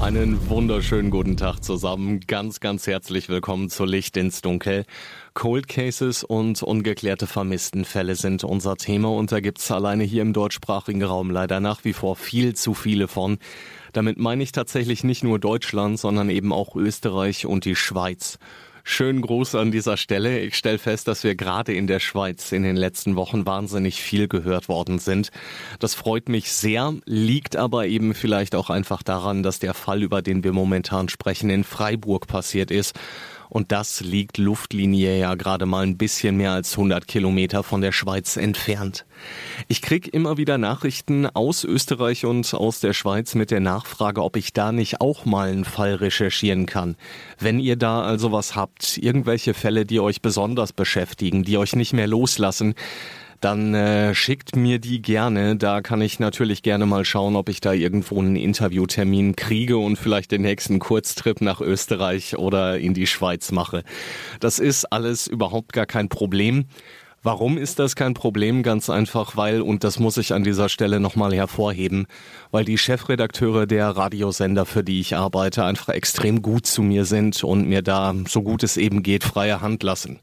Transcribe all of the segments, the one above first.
Einen wunderschönen guten Tag zusammen. Ganz, ganz herzlich willkommen zu Licht ins Dunkel. Cold Cases und ungeklärte Vermisstenfälle sind unser Thema und da gibt's alleine hier im deutschsprachigen Raum leider nach wie vor viel zu viele von. Damit meine ich tatsächlich nicht nur Deutschland, sondern eben auch Österreich und die Schweiz. Schönen Gruß an dieser Stelle. Ich stelle fest, dass wir gerade in der Schweiz in den letzten Wochen wahnsinnig viel gehört worden sind. Das freut mich sehr, liegt aber eben vielleicht auch einfach daran, dass der Fall, über den wir momentan sprechen, in Freiburg passiert ist und das liegt Luftlinie ja gerade mal ein bisschen mehr als 100 Kilometer von der Schweiz entfernt. Ich krieg immer wieder Nachrichten aus Österreich und aus der Schweiz mit der Nachfrage, ob ich da nicht auch mal einen Fall recherchieren kann. Wenn ihr da also was habt, irgendwelche Fälle, die euch besonders beschäftigen, die euch nicht mehr loslassen, dann äh, schickt mir die gerne. Da kann ich natürlich gerne mal schauen, ob ich da irgendwo einen Interviewtermin kriege und vielleicht den nächsten Kurztrip nach Österreich oder in die Schweiz mache. Das ist alles überhaupt gar kein Problem. Warum ist das kein Problem? Ganz einfach, weil, und das muss ich an dieser Stelle nochmal hervorheben, weil die Chefredakteure der Radiosender, für die ich arbeite, einfach extrem gut zu mir sind und mir da, so gut es eben geht, freie Hand lassen.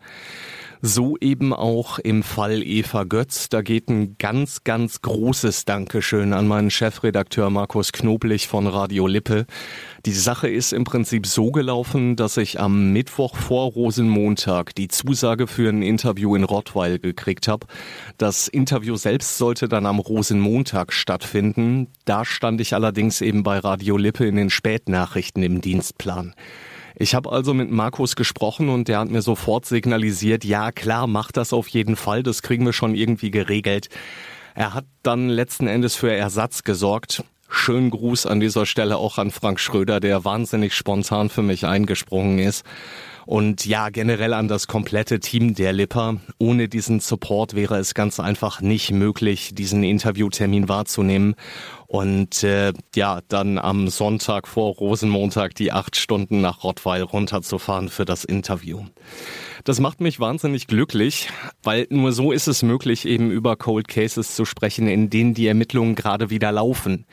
So eben auch im Fall Eva Götz. Da geht ein ganz, ganz großes Dankeschön an meinen Chefredakteur Markus Knoblich von Radio Lippe. Die Sache ist im Prinzip so gelaufen, dass ich am Mittwoch vor Rosenmontag die Zusage für ein Interview in Rottweil gekriegt habe. Das Interview selbst sollte dann am Rosenmontag stattfinden. Da stand ich allerdings eben bei Radio Lippe in den Spätnachrichten im Dienstplan. Ich habe also mit Markus gesprochen und der hat mir sofort signalisiert, ja klar, mach das auf jeden Fall, das kriegen wir schon irgendwie geregelt. Er hat dann letzten Endes für Ersatz gesorgt. Schönen Gruß an dieser Stelle auch an Frank Schröder, der wahnsinnig spontan für mich eingesprungen ist. Und ja, generell an das komplette Team der Lipper. Ohne diesen Support wäre es ganz einfach nicht möglich, diesen Interviewtermin wahrzunehmen. Und äh, ja, dann am Sonntag vor Rosenmontag die acht Stunden nach Rottweil runterzufahren für das Interview. Das macht mich wahnsinnig glücklich, weil nur so ist es möglich, eben über Cold Cases zu sprechen, in denen die Ermittlungen gerade wieder laufen.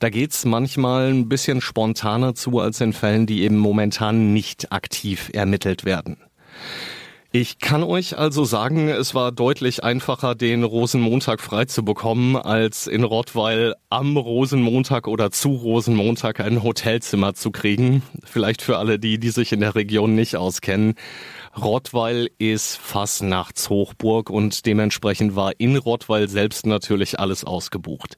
Da geht's manchmal ein bisschen spontaner zu als in Fällen, die eben momentan nicht aktiv ermittelt werden. Ich kann euch also sagen, es war deutlich einfacher, den Rosenmontag frei zu bekommen, als in Rottweil am Rosenmontag oder zu Rosenmontag ein Hotelzimmer zu kriegen. Vielleicht für alle die, die sich in der Region nicht auskennen. Rottweil ist Fastnachtshochburg und dementsprechend war in Rottweil selbst natürlich alles ausgebucht.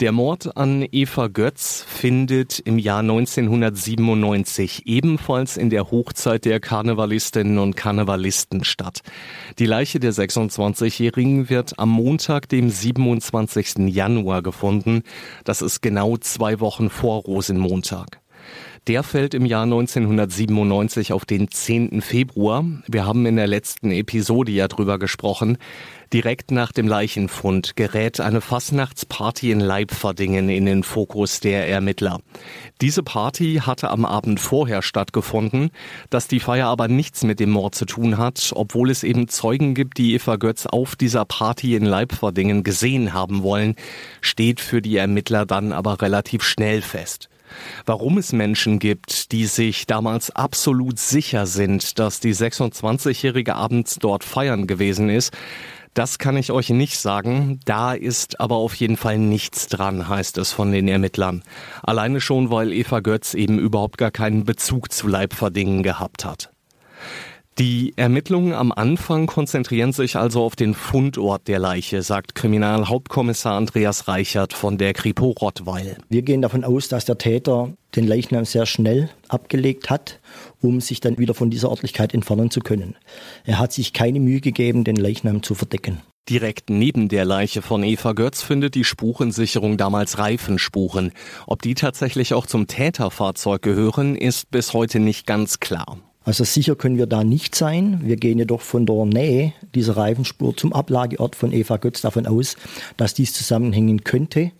Der Mord an Eva Götz findet im Jahr 1997 ebenfalls in der Hochzeit der Karnevalistinnen und Karnevalisten statt. Die Leiche der 26-Jährigen wird am Montag, dem 27. Januar gefunden. Das ist genau zwei Wochen vor Rosenmontag. Der fällt im Jahr 1997 auf den 10. Februar. Wir haben in der letzten Episode ja drüber gesprochen. Direkt nach dem Leichenfund gerät eine Fastnachtsparty in Leibverdingen in den Fokus der Ermittler. Diese Party hatte am Abend vorher stattgefunden, dass die Feier aber nichts mit dem Mord zu tun hat, obwohl es eben Zeugen gibt, die Eva Götz auf dieser Party in Leibverdingen gesehen haben wollen, steht für die Ermittler dann aber relativ schnell fest. Warum es Menschen gibt, die sich damals absolut sicher sind, dass die 26-jährige abends dort feiern gewesen ist, das kann ich euch nicht sagen. Da ist aber auf jeden Fall nichts dran, heißt es von den Ermittlern. Alleine schon, weil Eva Götz eben überhaupt gar keinen Bezug zu Leibverdingen gehabt hat. Die Ermittlungen am Anfang konzentrieren sich also auf den Fundort der Leiche, sagt Kriminalhauptkommissar Andreas Reichert von der Kripo Rottweil. Wir gehen davon aus, dass der Täter den Leichnam sehr schnell abgelegt hat, um sich dann wieder von dieser Örtlichkeit entfernen zu können. Er hat sich keine Mühe gegeben, den Leichnam zu verdecken. Direkt neben der Leiche von Eva Götz findet die Spurensicherung damals Reifenspuren. Ob die tatsächlich auch zum Täterfahrzeug gehören, ist bis heute nicht ganz klar. Also sicher können wir da nicht sein. Wir gehen jedoch von der Nähe dieser Reifenspur zum Ablageort von Eva Götz davon aus, dass dies zusammenhängen könnte,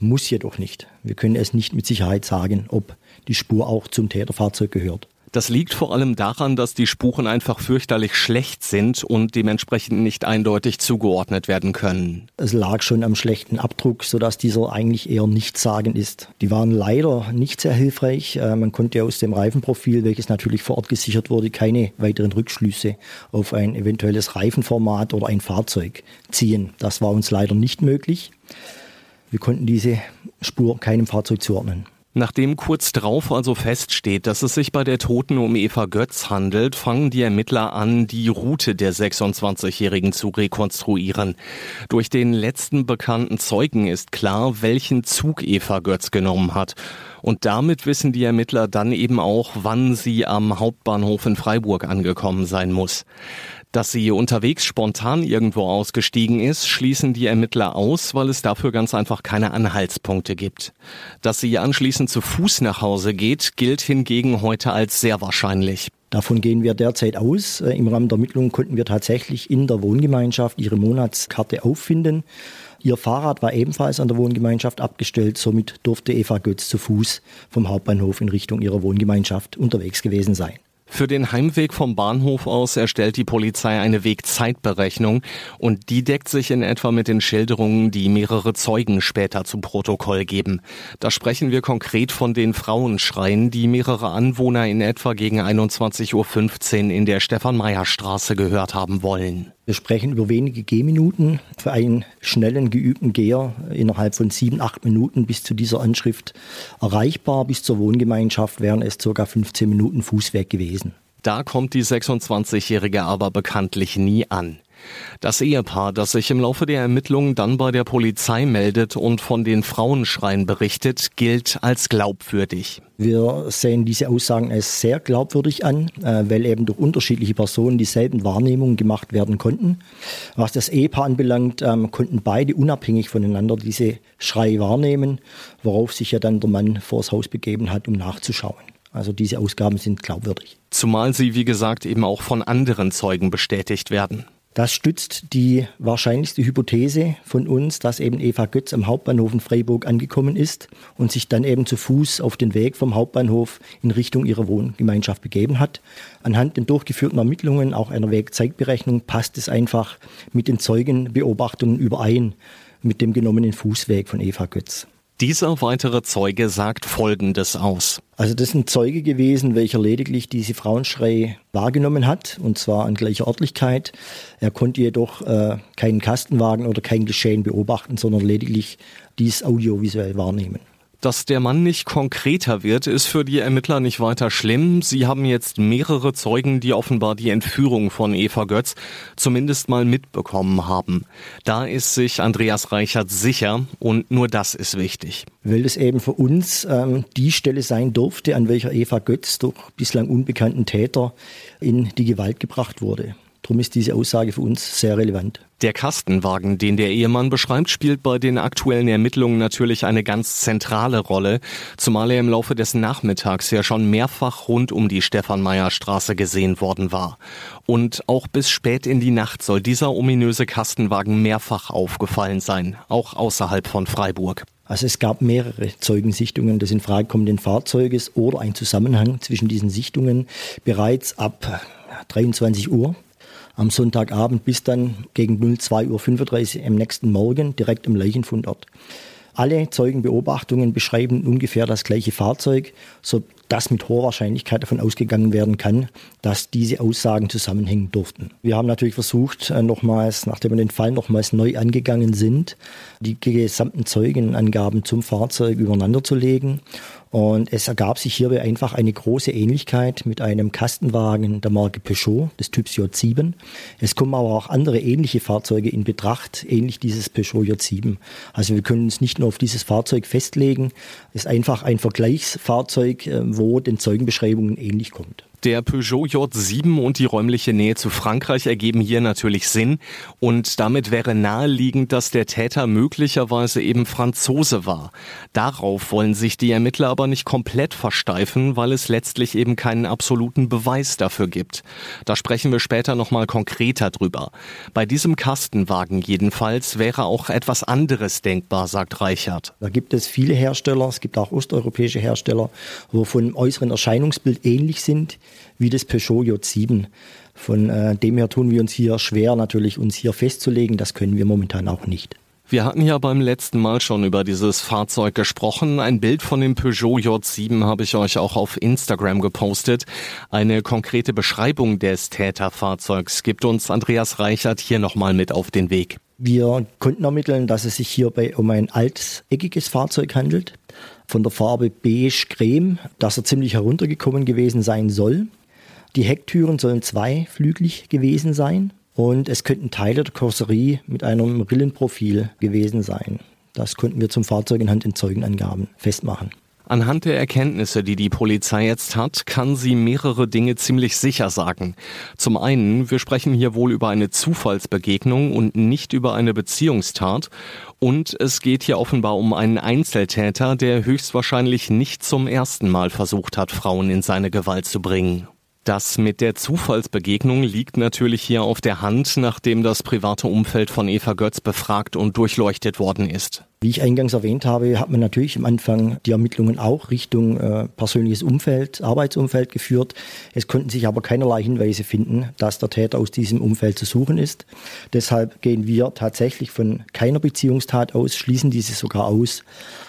muss jedoch nicht. Wir können es nicht mit Sicherheit sagen, ob die Spur auch zum Täterfahrzeug gehört. Das liegt vor allem daran, dass die Spuren einfach fürchterlich schlecht sind und dementsprechend nicht eindeutig zugeordnet werden können. Es lag schon am schlechten Abdruck, sodass dieser eigentlich eher nichtssagend ist. Die waren leider nicht sehr hilfreich. Äh, man konnte aus dem Reifenprofil, welches natürlich vor Ort gesichert wurde, keine weiteren Rückschlüsse auf ein eventuelles Reifenformat oder ein Fahrzeug ziehen. Das war uns leider nicht möglich. Wir konnten diese Spur keinem Fahrzeug zuordnen. Nachdem kurz drauf also feststeht, dass es sich bei der Toten um Eva Götz handelt, fangen die Ermittler an, die Route der 26-Jährigen zu rekonstruieren. Durch den letzten bekannten Zeugen ist klar, welchen Zug Eva Götz genommen hat. Und damit wissen die Ermittler dann eben auch, wann sie am Hauptbahnhof in Freiburg angekommen sein muss. Dass sie unterwegs spontan irgendwo ausgestiegen ist, schließen die Ermittler aus, weil es dafür ganz einfach keine Anhaltspunkte gibt. Dass sie anschließend zu Fuß nach Hause geht, gilt hingegen heute als sehr wahrscheinlich. Davon gehen wir derzeit aus. Äh, Im Rahmen der Ermittlungen konnten wir tatsächlich in der Wohngemeinschaft ihre Monatskarte auffinden. Ihr Fahrrad war ebenfalls an der Wohngemeinschaft abgestellt, somit durfte Eva Götz zu Fuß vom Hauptbahnhof in Richtung ihrer Wohngemeinschaft unterwegs gewesen sein. Für den Heimweg vom Bahnhof aus erstellt die Polizei eine Wegzeitberechnung und die deckt sich in etwa mit den Schilderungen, die mehrere Zeugen später zu Protokoll geben. Da sprechen wir konkret von den Frauenschreien, die mehrere Anwohner in etwa gegen 21.15 Uhr in der Stefan-Meyer-Straße gehört haben wollen. Wir sprechen über wenige Gehminuten für einen schnellen, geübten Geher innerhalb von sieben, acht Minuten bis zu dieser Anschrift erreichbar. Bis zur Wohngemeinschaft wären es ca. 15 Minuten Fußweg gewesen. Da kommt die 26-Jährige aber bekanntlich nie an. Das Ehepaar, das sich im Laufe der Ermittlungen dann bei der Polizei meldet und von den Frauenschreien berichtet, gilt als glaubwürdig. Wir sehen diese Aussagen als sehr glaubwürdig an, äh, weil eben durch unterschiedliche Personen dieselben Wahrnehmungen gemacht werden konnten. Was das Ehepaar anbelangt, ähm, konnten beide unabhängig voneinander diese Schreie wahrnehmen, worauf sich ja dann der Mann vors Haus begeben hat, um nachzuschauen. Also diese Ausgaben sind glaubwürdig. Zumal sie, wie gesagt, eben auch von anderen Zeugen bestätigt werden. Das stützt die wahrscheinlichste Hypothese von uns, dass eben Eva Götz am Hauptbahnhof in Freiburg angekommen ist und sich dann eben zu Fuß auf den Weg vom Hauptbahnhof in Richtung ihrer Wohngemeinschaft begeben hat. Anhand den durchgeführten Ermittlungen, auch einer Wegzeitberechnung, passt es einfach mit den Zeugenbeobachtungen überein mit dem genommenen Fußweg von Eva Götz. Dieser weitere Zeuge sagt Folgendes aus. Also das ist ein Zeuge gewesen, welcher lediglich diese Frauenschrei wahrgenommen hat, und zwar an gleicher Örtlichkeit. Er konnte jedoch äh, keinen Kastenwagen oder kein Geschehen beobachten, sondern lediglich dies audiovisuell wahrnehmen. Dass der Mann nicht konkreter wird, ist für die Ermittler nicht weiter schlimm. Sie haben jetzt mehrere Zeugen, die offenbar die Entführung von Eva Götz zumindest mal mitbekommen haben. Da ist sich Andreas Reichert sicher und nur das ist wichtig. Weil es eben für uns ähm, die Stelle sein durfte, an welcher Eva Götz durch bislang unbekannten Täter in die Gewalt gebracht wurde. Darum ist diese Aussage für uns sehr relevant. Der Kastenwagen, den der Ehemann beschreibt, spielt bei den aktuellen Ermittlungen natürlich eine ganz zentrale Rolle, zumal er im Laufe des Nachmittags ja schon mehrfach rund um die Stefan-Meyer-Straße gesehen worden war. Und auch bis spät in die Nacht soll dieser ominöse Kastenwagen mehrfach aufgefallen sein, auch außerhalb von Freiburg. Also es gab mehrere Zeugensichtungen des in Frage kommenden Fahrzeuges oder ein Zusammenhang zwischen diesen Sichtungen bereits ab 23 Uhr am Sonntagabend bis dann gegen 02.35 Uhr am nächsten Morgen direkt am Leichenfundort. Alle Zeugenbeobachtungen beschreiben ungefähr das gleiche Fahrzeug, sodass mit hoher Wahrscheinlichkeit davon ausgegangen werden kann, dass diese Aussagen zusammenhängen durften. Wir haben natürlich versucht, äh, nochmals, nachdem wir den Fall nochmals neu angegangen sind, die gesamten Zeugenangaben zum Fahrzeug übereinander zu legen und es ergab sich hierbei einfach eine große Ähnlichkeit mit einem Kastenwagen der Marke Peugeot des Typs J7. Es kommen aber auch andere ähnliche Fahrzeuge in Betracht, ähnlich dieses Peugeot J7. Also wir können uns nicht nur auf dieses Fahrzeug festlegen. Es ist einfach ein Vergleichsfahrzeug, äh, wo den Zeugenbeschreibungen ähnlich kommt. Der Peugeot J7 und die räumliche Nähe zu Frankreich ergeben hier natürlich Sinn und damit wäre naheliegend, dass der Täter möglicherweise eben Franzose war. Darauf wollen sich die Ermittler aber nicht komplett versteifen, weil es letztlich eben keinen absoluten Beweis dafür gibt. Da sprechen wir später nochmal konkreter drüber. Bei diesem Kastenwagen jedenfalls wäre auch etwas anderes denkbar, sagt Reichert. Da gibt es viele Hersteller, es gibt auch osteuropäische Hersteller, wo von äußeren Erscheinungsbild ähnlich sind wie das Peugeot J7. Von äh, dem her tun wir uns hier schwer, natürlich uns hier festzulegen. Das können wir momentan auch nicht. Wir hatten ja beim letzten Mal schon über dieses Fahrzeug gesprochen. Ein Bild von dem Peugeot J7 habe ich euch auch auf Instagram gepostet. Eine konkrete Beschreibung des Täterfahrzeugs gibt uns Andreas Reichert hier nochmal mit auf den Weg. Wir konnten ermitteln, dass es sich hierbei um ein alteckiges Fahrzeug handelt, von der Farbe beige creme, dass er ziemlich heruntergekommen gewesen sein soll. Die Hecktüren sollen zweiflügelig gewesen sein und es könnten Teile der Karosserie mit einem Rillenprofil gewesen sein. Das konnten wir zum Fahrzeug anhand den Zeugenangaben festmachen. Anhand der Erkenntnisse, die die Polizei jetzt hat, kann sie mehrere Dinge ziemlich sicher sagen. Zum einen, wir sprechen hier wohl über eine Zufallsbegegnung und nicht über eine Beziehungstat. Und es geht hier offenbar um einen Einzeltäter, der höchstwahrscheinlich nicht zum ersten Mal versucht hat, Frauen in seine Gewalt zu bringen. Das mit der Zufallsbegegnung liegt natürlich hier auf der Hand, nachdem das private Umfeld von Eva Götz befragt und durchleuchtet worden ist. Wie ich eingangs erwähnt habe, hat man natürlich am Anfang die Ermittlungen auch Richtung äh, persönliches Umfeld, Arbeitsumfeld geführt. Es konnten sich aber keinerlei Hinweise finden, dass der Täter aus diesem Umfeld zu suchen ist. Deshalb gehen wir tatsächlich von keiner Beziehungstat aus, schließen diese sogar aus.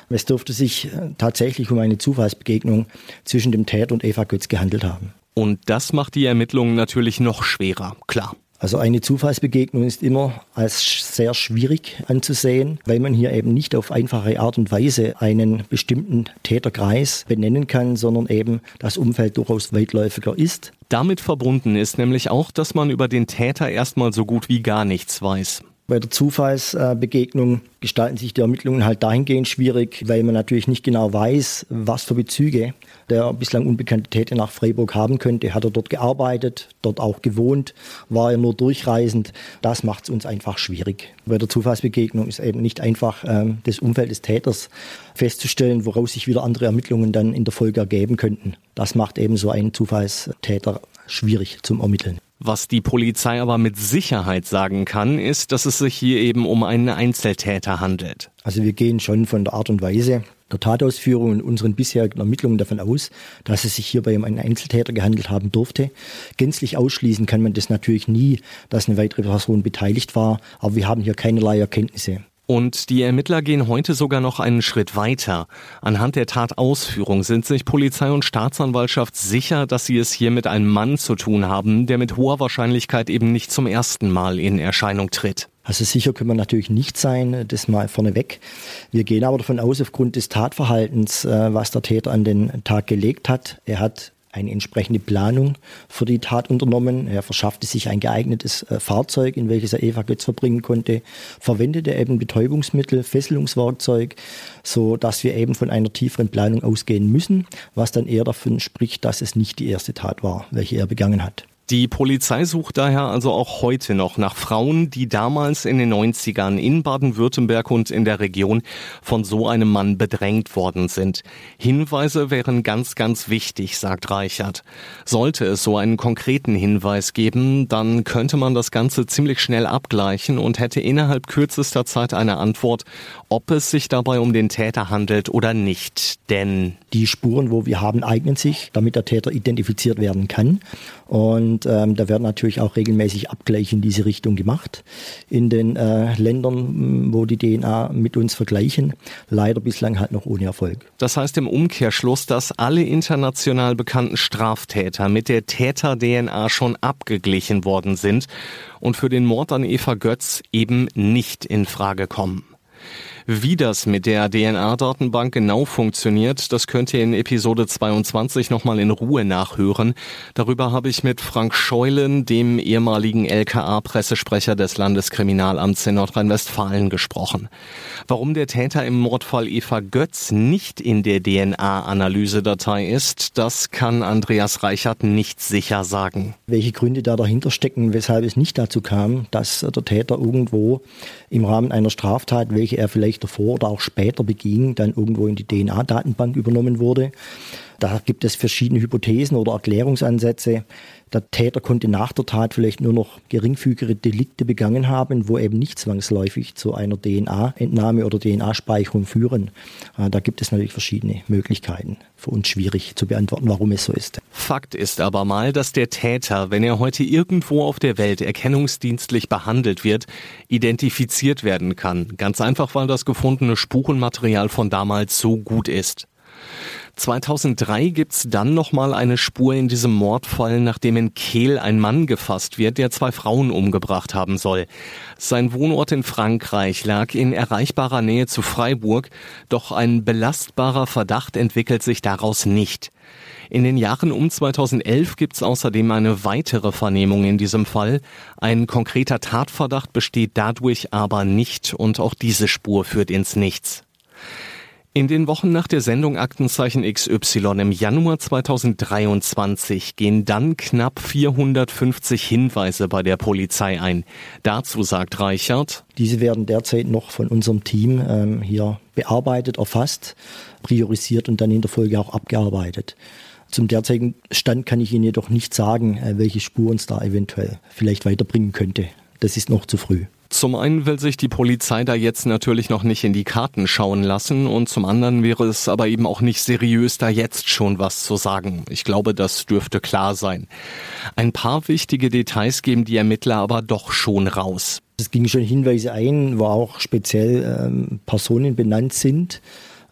Es dürfte sich äh, tatsächlich um eine Zufallsbegegnung zwischen dem Täter und Eva Götz gehandelt haben. Und das macht die Ermittlungen natürlich noch schwerer, klar. Also eine Zufallsbegegnung ist immer als sehr schwierig anzusehen, weil man hier eben nicht auf einfache Art und Weise einen bestimmten Täterkreis benennen kann, sondern eben das Umfeld durchaus weitläufiger ist. Damit verbunden ist nämlich auch, dass man über den Täter erstmal so gut wie gar nichts weiß. Bei der Zufallsbegegnung gestalten sich die Ermittlungen halt dahingehend schwierig, weil man natürlich nicht genau weiß, was für Bezüge der bislang unbekannte Täter nach Freiburg haben könnte. Hat er dort gearbeitet, dort auch gewohnt, war er nur durchreisend? Das macht es uns einfach schwierig. Bei der Zufallsbegegnung ist eben nicht einfach ähm, das Umfeld des Täters festzustellen, woraus sich wieder andere Ermittlungen dann in der Folge ergeben könnten. Das macht eben so einen Zufallstäter schwierig zum Ermitteln. Was die Polizei aber mit Sicherheit sagen kann, ist, dass es sich hier eben um einen Einzeltäter handelt. Also wir gehen schon von der Art und Weise der Tatausführung und unseren bisherigen Ermittlungen davon aus, dass es sich hierbei um einen Einzeltäter gehandelt haben durfte. Gänzlich ausschließen kann man das natürlich nie, dass eine weitere Person beteiligt war, aber wir haben hier keinerlei Erkenntnisse. Und die Ermittler gehen heute sogar noch einen Schritt weiter. Anhand der Tatausführung sind sich Polizei und Staatsanwaltschaft sicher, dass sie es hier mit einem Mann zu tun haben, der mit hoher Wahrscheinlichkeit eben nicht zum ersten Mal in Erscheinung tritt. Also sicher können wir natürlich nicht sein, das mal vorneweg. Wir gehen aber davon aus, aufgrund des Tatverhaltens, äh, was der Täter an den Tag gelegt hat. Er hat eine entsprechende Planung für die Tat unternommen. Er verschaffte sich ein geeignetes äh, Fahrzeug, in welches er Eva Götz verbringen konnte, verwendete eben Betäubungsmittel, Fesselungswerkzeug, so dass wir eben von einer tieferen Planung ausgehen müssen, was dann eher davon spricht, dass es nicht die erste Tat war, welche er begangen hat. Die Polizei sucht daher also auch heute noch nach Frauen, die damals in den 90ern in Baden-Württemberg und in der Region von so einem Mann bedrängt worden sind. Hinweise wären ganz, ganz wichtig, sagt Reichert. Sollte es so einen konkreten Hinweis geben, dann könnte man das Ganze ziemlich schnell abgleichen und hätte innerhalb kürzester Zeit eine Antwort, ob es sich dabei um den Täter handelt oder nicht. Denn die Spuren, wo wir haben, eignen sich, damit der Täter identifiziert werden kann. Und ähm, da werden natürlich auch regelmäßig Abgleiche in diese Richtung gemacht. In den äh, Ländern, wo die DNA mit uns vergleichen, leider bislang halt noch ohne Erfolg. Das heißt im Umkehrschluss, dass alle international bekannten Straftäter mit der Täter-DNA schon abgeglichen worden sind und für den Mord an Eva Götz eben nicht in Frage kommen. Wie das mit der DNA-Datenbank genau funktioniert, das könnt ihr in Episode 22 nochmal in Ruhe nachhören. Darüber habe ich mit Frank Scheulen, dem ehemaligen LKA-Pressesprecher des Landeskriminalamts in Nordrhein-Westfalen, gesprochen. Warum der Täter im Mordfall Eva Götz nicht in der DNA-Analysedatei ist, das kann Andreas Reichert nicht sicher sagen. Welche Gründe da dahinter stecken, weshalb es nicht dazu kam, dass der Täter irgendwo im Rahmen einer Straftat, welche er vielleicht davor oder auch später beging, dann irgendwo in die DNA-Datenbank übernommen wurde. Da gibt es verschiedene Hypothesen oder Erklärungsansätze. Der Täter konnte nach der Tat vielleicht nur noch geringfügige Delikte begangen haben, wo eben nicht zwangsläufig zu einer DNA-Entnahme oder DNA-Speicherung führen. Äh, da gibt es natürlich verschiedene Möglichkeiten. Für uns schwierig zu beantworten, warum es so ist. Fakt ist aber mal, dass der Täter, wenn er heute irgendwo auf der Welt erkennungsdienstlich behandelt wird, identifiziert werden kann. Ganz einfach, weil das gefundene Spurenmaterial von damals so gut ist. 2003 gibt's dann nochmal eine Spur in diesem Mordfall, nachdem in Kehl ein Mann gefasst wird, der zwei Frauen umgebracht haben soll. Sein Wohnort in Frankreich lag in erreichbarer Nähe zu Freiburg, doch ein belastbarer Verdacht entwickelt sich daraus nicht. In den Jahren um 2011 gibt's außerdem eine weitere Vernehmung in diesem Fall. Ein konkreter Tatverdacht besteht dadurch aber nicht und auch diese Spur führt ins Nichts. In den Wochen nach der Sendung Aktenzeichen XY im Januar 2023 gehen dann knapp 450 Hinweise bei der Polizei ein. Dazu sagt Reichert, diese werden derzeit noch von unserem Team ähm, hier bearbeitet, erfasst, priorisiert und dann in der Folge auch abgearbeitet. Zum derzeitigen Stand kann ich Ihnen jedoch nicht sagen, äh, welche Spur uns da eventuell vielleicht weiterbringen könnte. Das ist noch zu früh. Zum einen will sich die Polizei da jetzt natürlich noch nicht in die Karten schauen lassen und zum anderen wäre es aber eben auch nicht seriös, da jetzt schon was zu sagen. Ich glaube, das dürfte klar sein. Ein paar wichtige Details geben die Ermittler aber doch schon raus. Es ging schon Hinweise ein, wo auch speziell ähm, Personen benannt sind.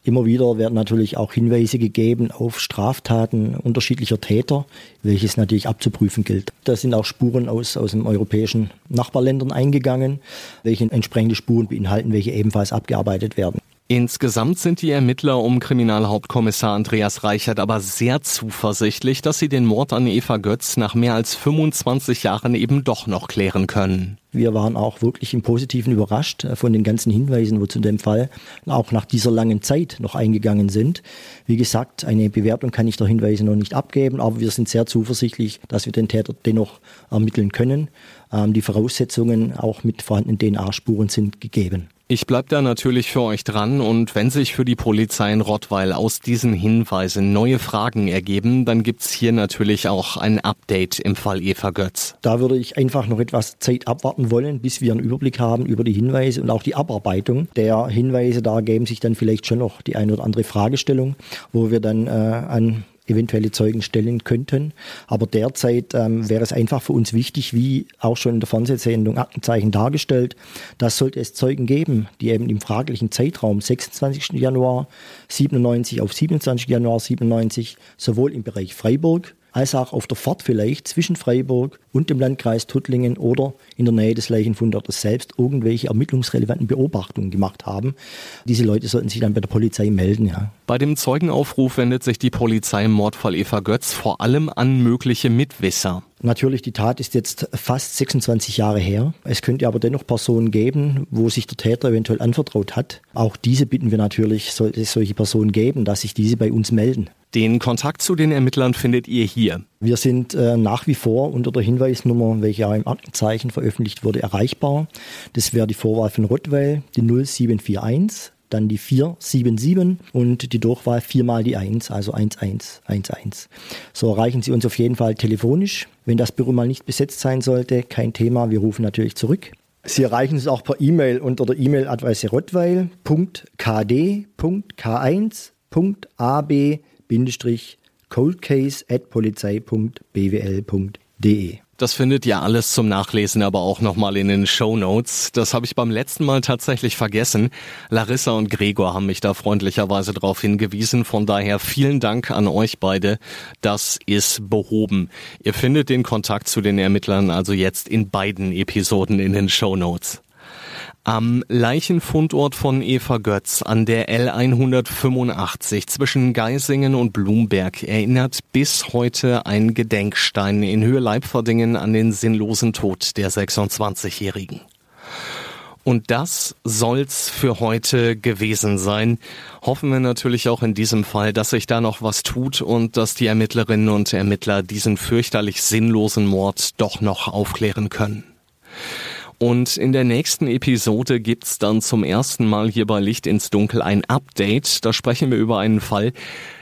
Immer wieder werden natürlich auch Hinweise gegeben auf Straftaten unterschiedlicher Täter, welches natürlich abzuprüfen gilt. Da sind auch Spuren aus, aus den europäischen Nachbarländern eingegangen, welche entsprechende Spuren beinhalten, welche ebenfalls abgearbeitet werden. Insgesamt sind die Ermittler um Kriminalhauptkommissar Andreas Reichert aber sehr zuversichtlich, dass sie den Mord an Eva Götz nach mehr als 25 Jahren eben doch noch klären können. Wir waren auch wirklich im Positiven überrascht äh, von den ganzen Hinweisen, wo zu dem Fall auch nach dieser langen Zeit noch eingegangen sind. Wie gesagt, eine Bewertung kann ich der Hinweise noch nicht abgeben, aber wir sind sehr zuversichtlich, dass wir den Täter dennoch ermitteln können. Ähm, die Voraussetzungen auch mit vorhandenen DNA-Spuren sind gegeben. Ich bleib da natürlich für euch dran und wenn sich für die Polizei in Rottweil aus diesen Hinweisen neue Fragen ergeben, dann gibt's hier natürlich auch ein Update im Fall Eva Götz. Da würde ich einfach noch etwas Zeit abwarten wollen, bis wir einen Überblick haben über die Hinweise und auch die Abarbeitung der Hinweise. Da ergeben sich dann vielleicht schon noch die eine oder andere Fragestellung, wo wir dann äh, an eventuelle Zeugen stellen könnten. Aber derzeit ähm, wäre es einfach für uns wichtig, wie auch schon in der Fernsehsendung Aktenzeichen dargestellt, dass sollte es Zeugen geben, die eben im fraglichen Zeitraum 26. Januar 97 auf 27. Januar 97 sowohl im Bereich Freiburg als auch auf der Fahrt vielleicht zwischen Freiburg und dem Landkreis Tuttlingen oder in der Nähe des Leichenfundortes selbst irgendwelche ermittlungsrelevanten Beobachtungen gemacht haben. Diese Leute sollten sich dann bei der Polizei melden. Ja. Bei dem Zeugenaufruf wendet sich die Polizei im Mordfall Eva Götz vor allem an mögliche Mitwisser. Natürlich, die Tat ist jetzt fast 26 Jahre her. Es könnte aber dennoch Personen geben, wo sich der Täter eventuell anvertraut hat. Auch diese bitten wir natürlich, sollte es solche Personen geben, dass sich diese bei uns melden. Den Kontakt zu den Ermittlern findet ihr hier. Wir sind äh, nach wie vor unter der Hinweisnummer, welche auch im Aktenzeichen veröffentlicht wurde, erreichbar. Das wäre die Vorwahl von Rottweil, die 0741 dann die 477 und die Durchwahl viermal die 1, also 1111. So erreichen Sie uns auf jeden Fall telefonisch. Wenn das Büro mal nicht besetzt sein sollte, kein Thema, wir rufen natürlich zurück. Sie erreichen uns auch per E-Mail unter der E-Mail-Adresse rottweil.kd.k1.ab-coldcase.polizei.bwl.de. Das findet ihr alles zum Nachlesen aber auch nochmal in den Show Notes. Das habe ich beim letzten Mal tatsächlich vergessen. Larissa und Gregor haben mich da freundlicherweise darauf hingewiesen. Von daher vielen Dank an euch beide. Das ist behoben. Ihr findet den Kontakt zu den Ermittlern also jetzt in beiden Episoden in den Show Notes. Am Leichenfundort von Eva Götz an der L185 zwischen Geisingen und Blumberg erinnert bis heute ein Gedenkstein in Höhe Leibverdingen an den sinnlosen Tod der 26-Jährigen. Und das soll's für heute gewesen sein. Hoffen wir natürlich auch in diesem Fall, dass sich da noch was tut und dass die Ermittlerinnen und Ermittler diesen fürchterlich sinnlosen Mord doch noch aufklären können. Und in der nächsten Episode gibt's dann zum ersten Mal hier bei Licht ins Dunkel ein Update. Da sprechen wir über einen Fall,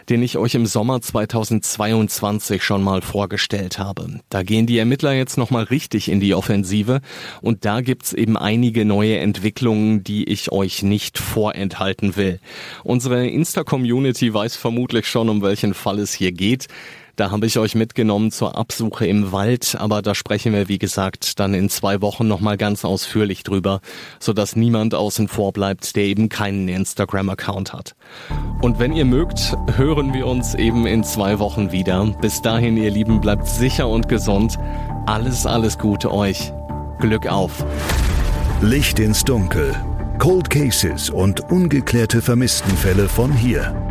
den ich euch im Sommer 2022 schon mal vorgestellt habe. Da gehen die Ermittler jetzt nochmal richtig in die Offensive und da gibt's eben einige neue Entwicklungen, die ich euch nicht vorenthalten will. Unsere Insta-Community weiß vermutlich schon, um welchen Fall es hier geht. Da habe ich euch mitgenommen zur Absuche im Wald, aber da sprechen wir, wie gesagt, dann in zwei Wochen nochmal ganz ausführlich drüber, sodass niemand außen vor bleibt, der eben keinen Instagram-Account hat. Und wenn ihr mögt, hören wir uns eben in zwei Wochen wieder. Bis dahin, ihr Lieben, bleibt sicher und gesund. Alles, alles Gute euch. Glück auf. Licht ins Dunkel. Cold Cases und ungeklärte Vermisstenfälle von hier.